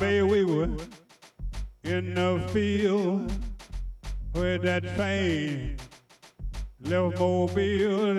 baby, we were in the field with that train left Mobile.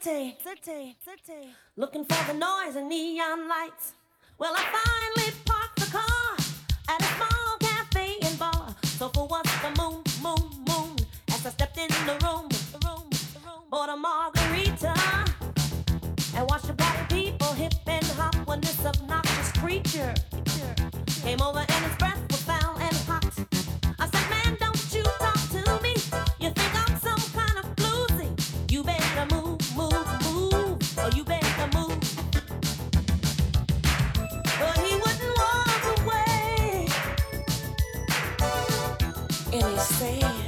city, city, city. Looking for the noise and neon lights. Well, I finally parked the car at a small cafe and bar. So for once, the moon, moon, moon? As I stepped in the room, the room, the room, bought a margarita and watched a party people hip and hop when this obnoxious creature came over and expressed. saying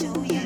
to you.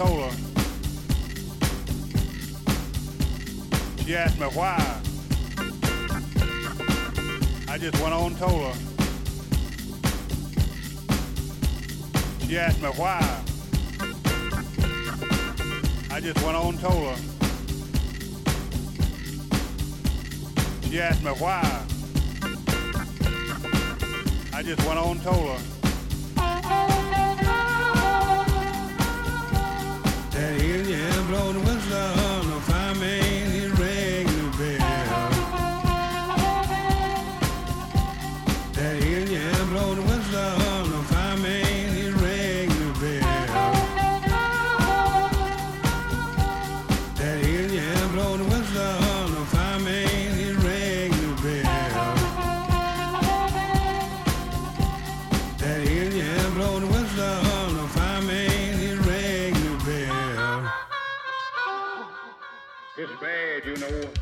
told her. She asked me why. I just went on and told her. She asked me why. I just went on and told her. She asked me why. I just went on and told her. Fire.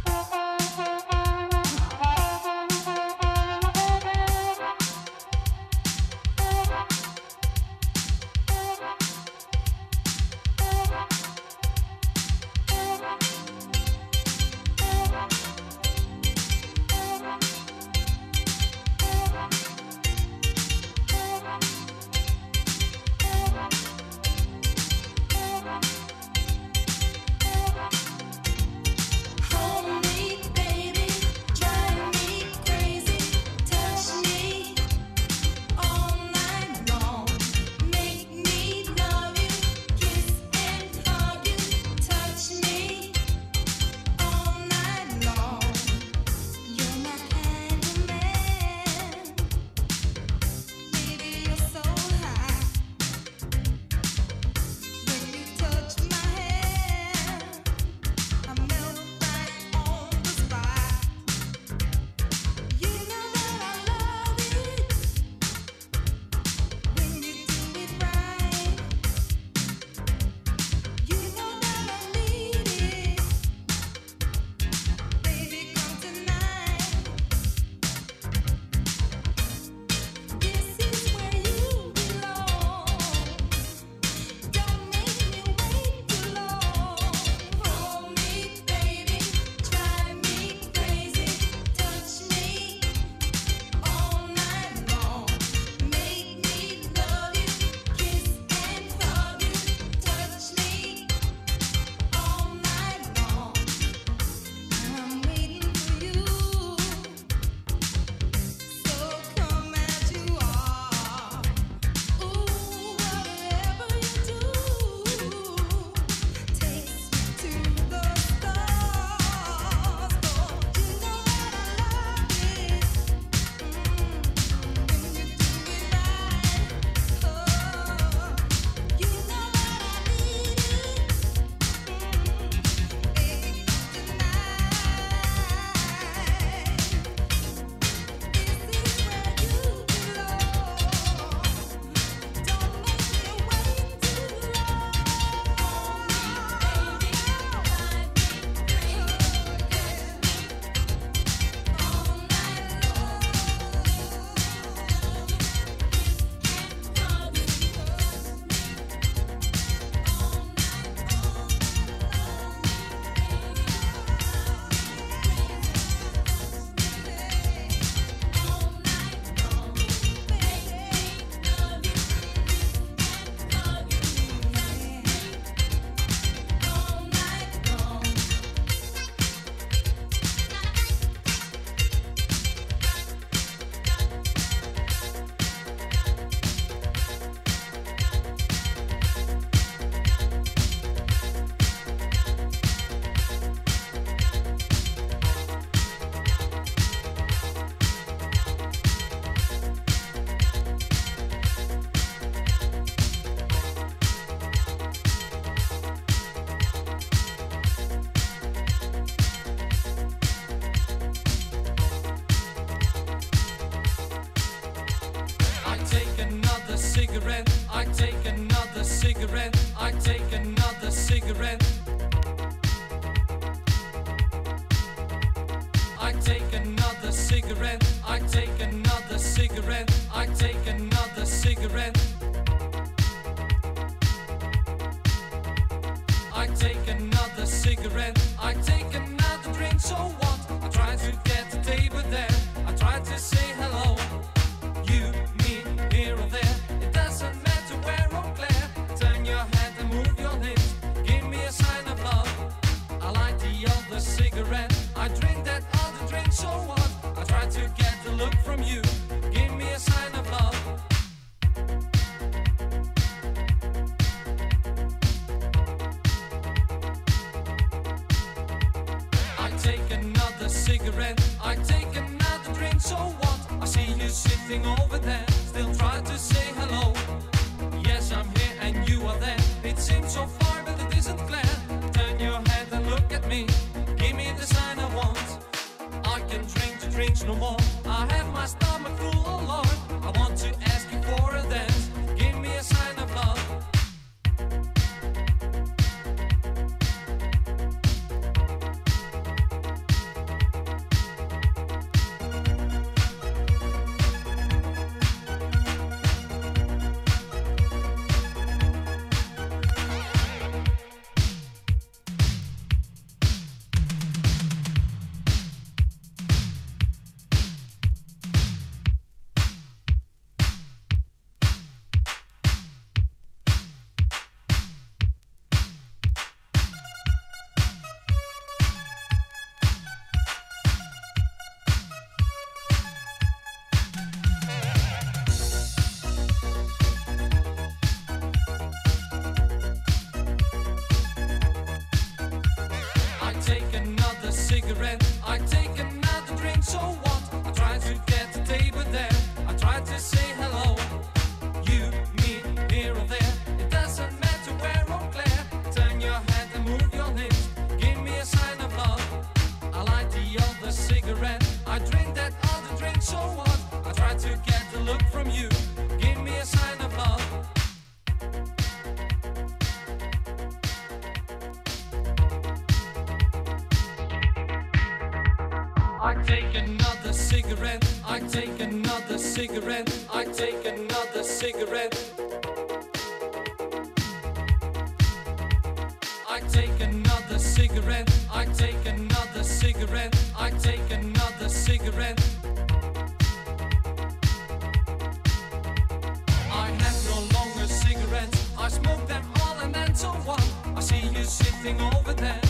cigarette, I take another cigarette. I take another cigarette, I take another cigarette, I take another cigarette. I have no longer cigarettes, I smoke them all and then so what? I see you sitting over there.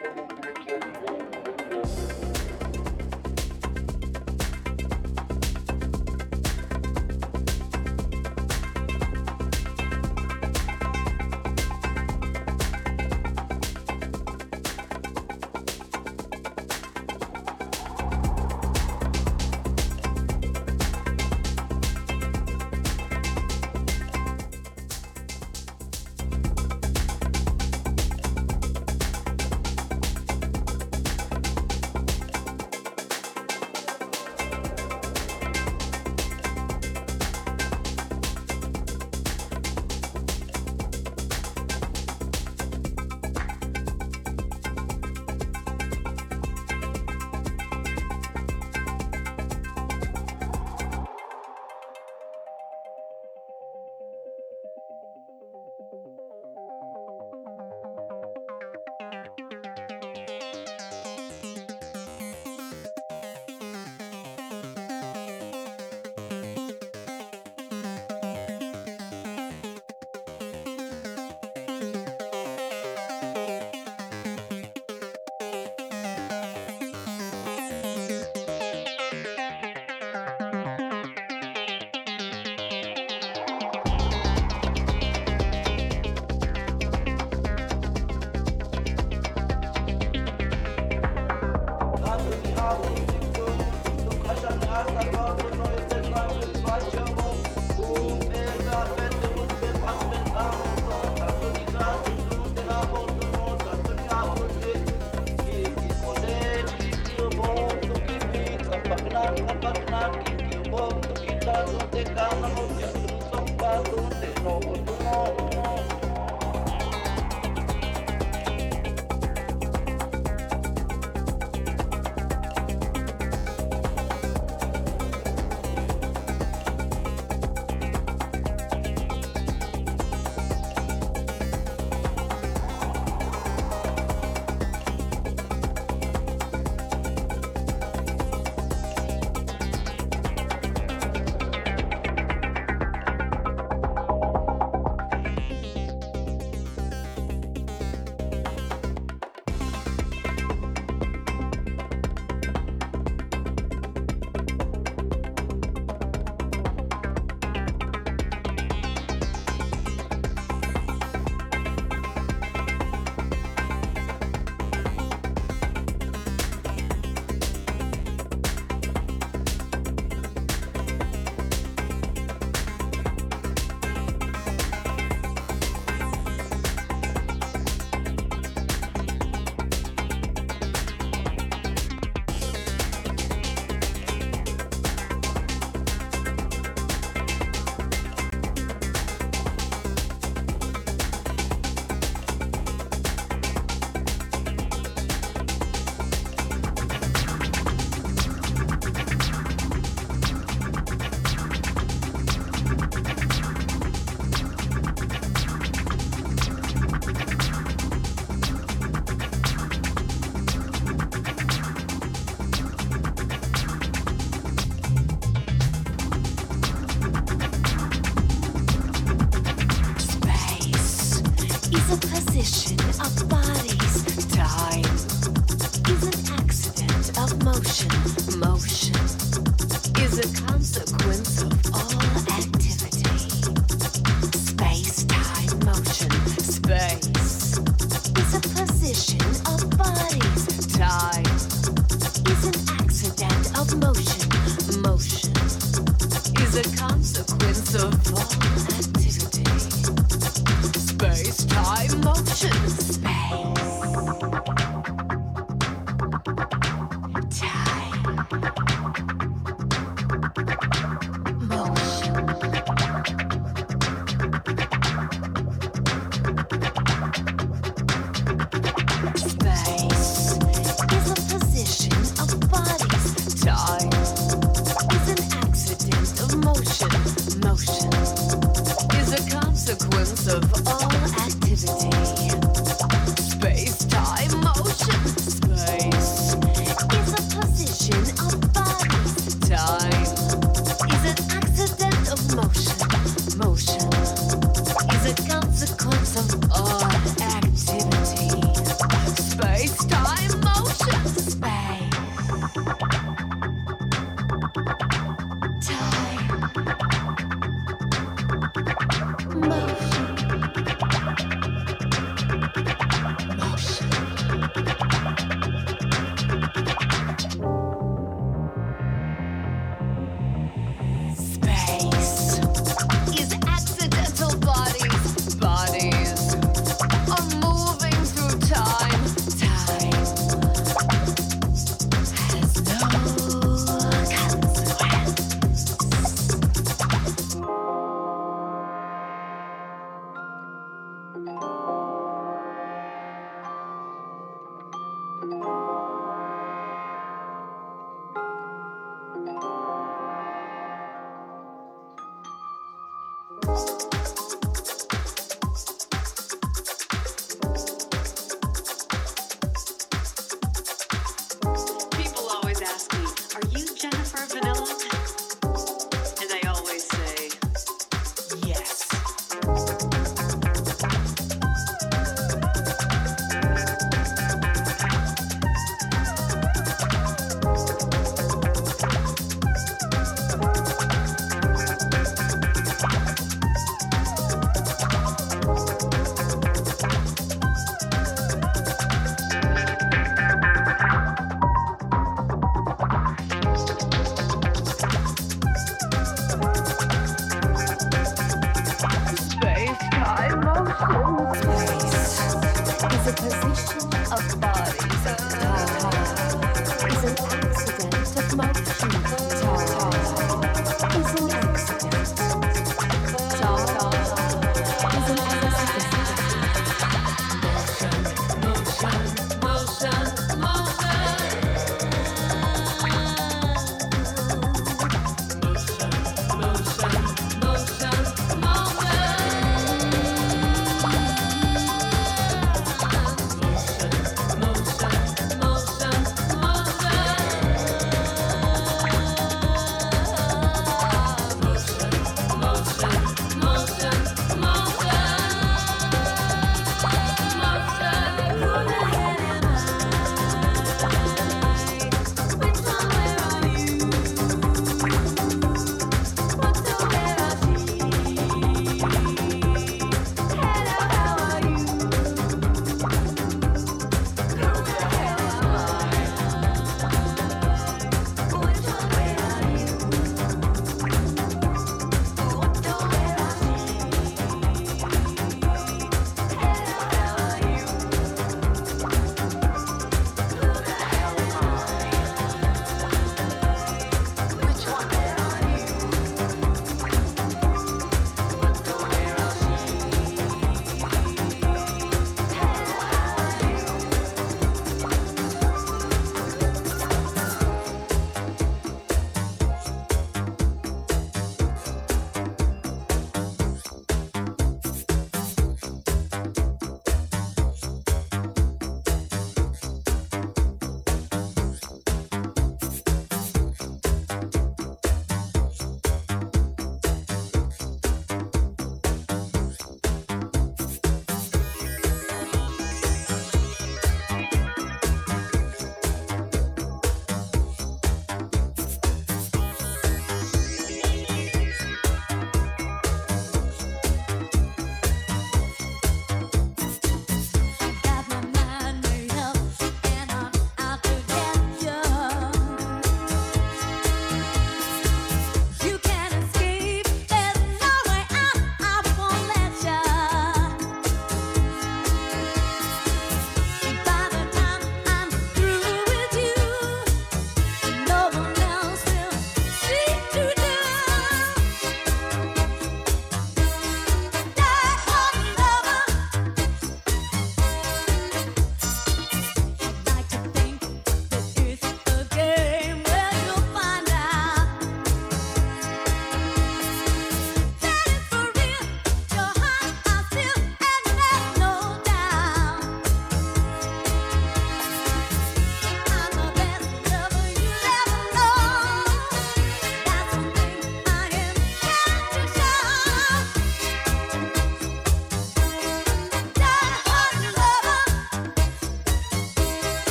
Space